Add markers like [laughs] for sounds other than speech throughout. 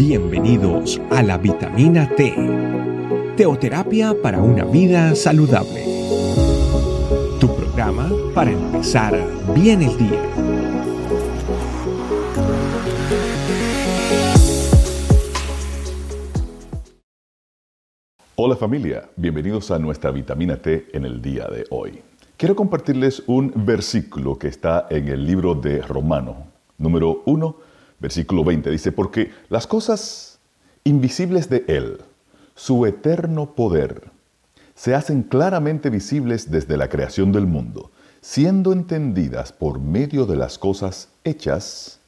Bienvenidos a la vitamina T, teoterapia para una vida saludable. Tu programa para empezar bien el día. Hola familia, bienvenidos a nuestra vitamina T en el día de hoy. Quiero compartirles un versículo que está en el libro de Romano, número 1 versículo 20 dice, porque las cosas invisibles de Él, su eterno poder, se hacen claramente visibles desde la creación del mundo, siendo entendidas por medio de las cosas hechas,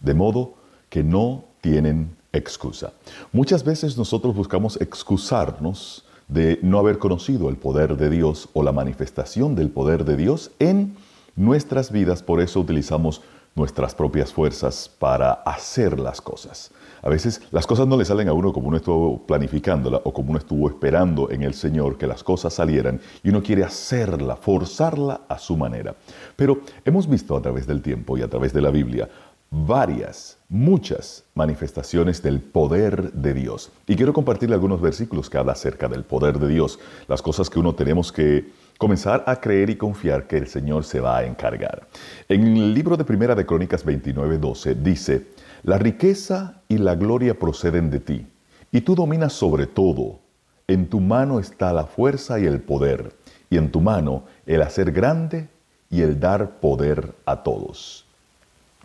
de modo que no tienen excusa. Muchas veces nosotros buscamos excusarnos de no haber conocido el poder de Dios o la manifestación del poder de Dios en nuestras vidas, por eso utilizamos nuestras propias fuerzas para hacer las cosas. A veces las cosas no le salen a uno como uno estuvo planificándola o como uno estuvo esperando en el Señor que las cosas salieran y uno quiere hacerla, forzarla a su manera. Pero hemos visto a través del tiempo y a través de la Biblia varias, muchas manifestaciones del poder de Dios. Y quiero compartirle algunos versículos que habla acerca del poder de Dios, las cosas que uno tenemos que comenzar a creer y confiar que el Señor se va a encargar. En el libro de Primera de Crónicas 29:12 dice, La riqueza y la gloria proceden de ti, y tú dominas sobre todo. En tu mano está la fuerza y el poder, y en tu mano el hacer grande y el dar poder a todos.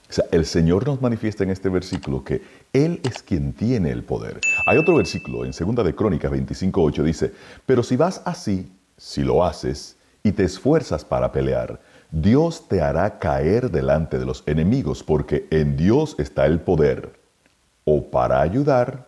O sea, el Señor nos manifiesta en este versículo que Él es quien tiene el poder. Hay otro versículo en Segunda de Crónicas 25.8 dice, pero si vas así, si lo haces y te esfuerzas para pelear, Dios te hará caer delante de los enemigos, porque en Dios está el poder, o para ayudar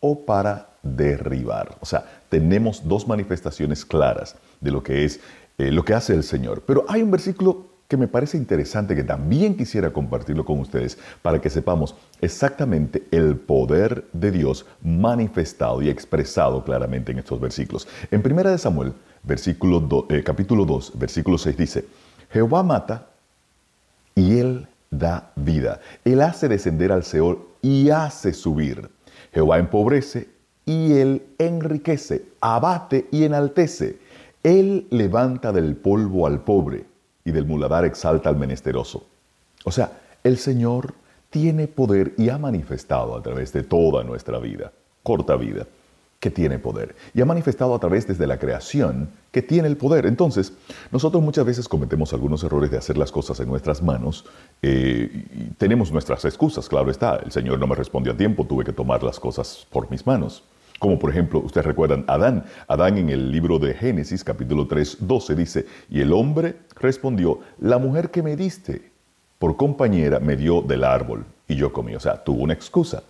o para derribar. O sea, tenemos dos manifestaciones claras de lo que es eh, lo que hace el Señor. Pero hay un versículo que me parece interesante, que también quisiera compartirlo con ustedes para que sepamos exactamente el poder de Dios manifestado y expresado claramente en estos versículos. En Primera de Samuel versículo eh, capítulo 2, versículo 6 dice, Jehová mata y él da vida. Él hace descender al Seol y hace subir. Jehová empobrece y él enriquece, abate y enaltece. Él levanta del polvo al pobre y del muladar exalta al menesteroso. O sea, el Señor tiene poder y ha manifestado a través de toda nuestra vida, corta vida, que tiene poder y ha manifestado a través desde la creación que tiene el poder. Entonces, nosotros muchas veces cometemos algunos errores de hacer las cosas en nuestras manos. Eh, y tenemos nuestras excusas, claro está. El Señor no me respondió a tiempo, tuve que tomar las cosas por mis manos. Como por ejemplo, ustedes recuerdan Adán. Adán en el libro de Génesis capítulo 3, 12 dice, y el hombre respondió, la mujer que me diste por compañera me dio del árbol y yo comí. O sea, tuvo una excusa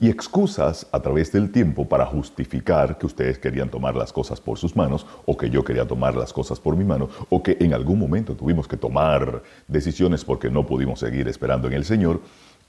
y excusas a través del tiempo para justificar que ustedes querían tomar las cosas por sus manos o que yo quería tomar las cosas por mi mano o que en algún momento tuvimos que tomar decisiones porque no pudimos seguir esperando en el Señor,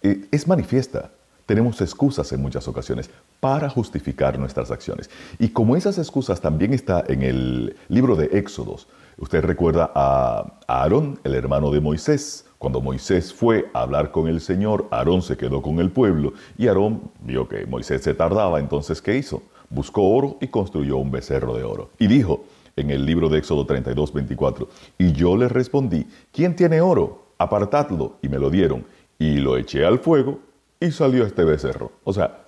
eh, es manifiesta. Tenemos excusas en muchas ocasiones para justificar nuestras acciones. Y como esas excusas también está en el libro de Éxodos, usted recuerda a Aarón, el hermano de Moisés, cuando Moisés fue a hablar con el Señor, Aarón se quedó con el pueblo y Aarón vio que Moisés se tardaba, entonces ¿qué hizo? Buscó oro y construyó un becerro de oro. Y dijo en el libro de Éxodo 32, 24, y yo le respondí, ¿quién tiene oro? Apartadlo. Y me lo dieron. Y lo eché al fuego y salió este becerro. O sea,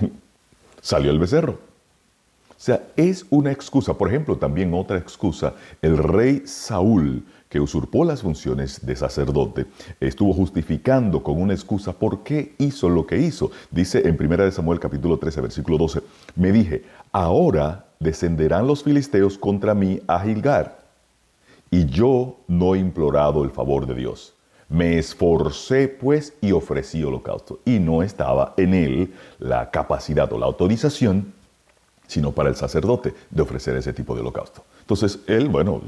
[laughs] salió el becerro. O sea, es una excusa. Por ejemplo, también otra excusa, el rey Saúl que usurpó las funciones de sacerdote, estuvo justificando con una excusa por qué hizo lo que hizo. Dice en 1 Samuel capítulo 13, versículo 12, me dije, ahora descenderán los filisteos contra mí a Gilgar, y yo no he implorado el favor de Dios. Me esforcé pues y ofrecí holocausto. Y no estaba en él la capacidad o la autorización, sino para el sacerdote, de ofrecer ese tipo de holocausto. Entonces él, bueno,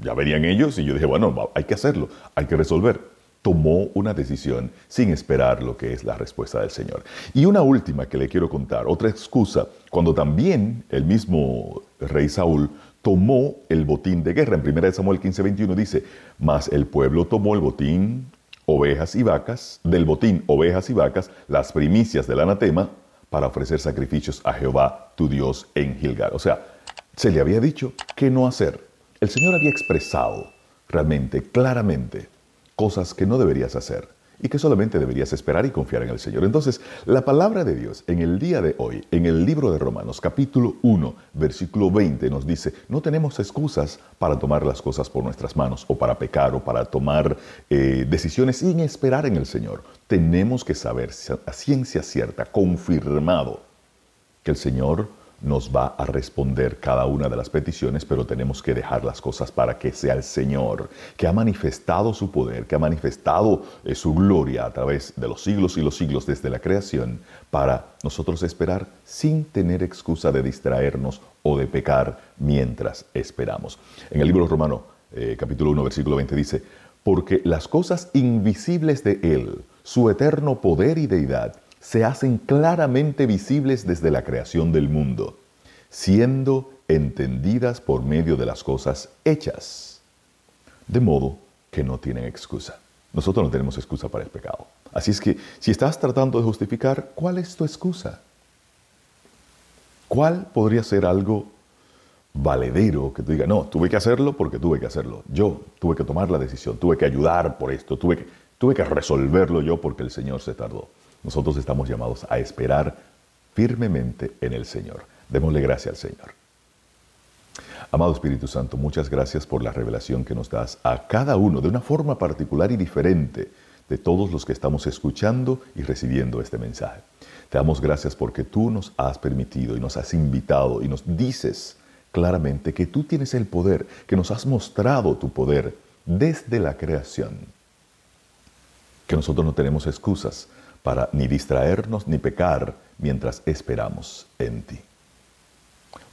ya verían ellos y yo dije, bueno, hay que hacerlo, hay que resolver. Tomó una decisión sin esperar lo que es la respuesta del Señor. Y una última que le quiero contar, otra excusa, cuando también el mismo rey Saúl tomó el botín de guerra. En 1 Samuel 15, 21 dice, mas el pueblo tomó el botín ovejas y vacas, del botín ovejas y vacas, las primicias del anatema, para ofrecer sacrificios a Jehová tu Dios en Gilgal. O sea, se le había dicho qué no hacer. El Señor había expresado realmente, claramente, cosas que no deberías hacer y que solamente deberías esperar y confiar en el Señor. Entonces, la palabra de Dios en el día de hoy, en el libro de Romanos capítulo 1, versículo 20, nos dice, no tenemos excusas para tomar las cosas por nuestras manos o para pecar o para tomar eh, decisiones sin esperar en el Señor. Tenemos que saber a ciencia cierta, confirmado, que el Señor nos va a responder cada una de las peticiones, pero tenemos que dejar las cosas para que sea el Señor, que ha manifestado su poder, que ha manifestado eh, su gloria a través de los siglos y los siglos desde la creación, para nosotros esperar sin tener excusa de distraernos o de pecar mientras esperamos. En el libro romano, eh, capítulo 1, versículo 20 dice, porque las cosas invisibles de Él, su eterno poder y deidad, se hacen claramente visibles desde la creación del mundo, siendo entendidas por medio de las cosas hechas, de modo que no tienen excusa. Nosotros no tenemos excusa para el pecado. Así es que si estás tratando de justificar, ¿cuál es tu excusa? ¿Cuál podría ser algo valedero que tú digas, no, tuve que hacerlo porque tuve que hacerlo. Yo tuve que tomar la decisión, tuve que ayudar por esto, tuve que, tuve que resolverlo yo porque el Señor se tardó. Nosotros estamos llamados a esperar firmemente en el Señor. Démosle gracias al Señor. Amado Espíritu Santo, muchas gracias por la revelación que nos das a cada uno de una forma particular y diferente de todos los que estamos escuchando y recibiendo este mensaje. Te damos gracias porque tú nos has permitido y nos has invitado y nos dices claramente que tú tienes el poder, que nos has mostrado tu poder desde la creación. Que nosotros no tenemos excusas para ni distraernos ni pecar mientras esperamos en ti.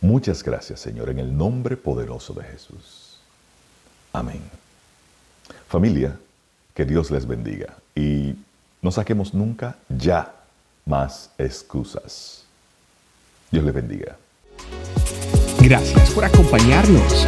Muchas gracias, Señor, en el nombre poderoso de Jesús. Amén. Familia, que Dios les bendiga y no saquemos nunca ya más excusas. Dios les bendiga. Gracias por acompañarnos.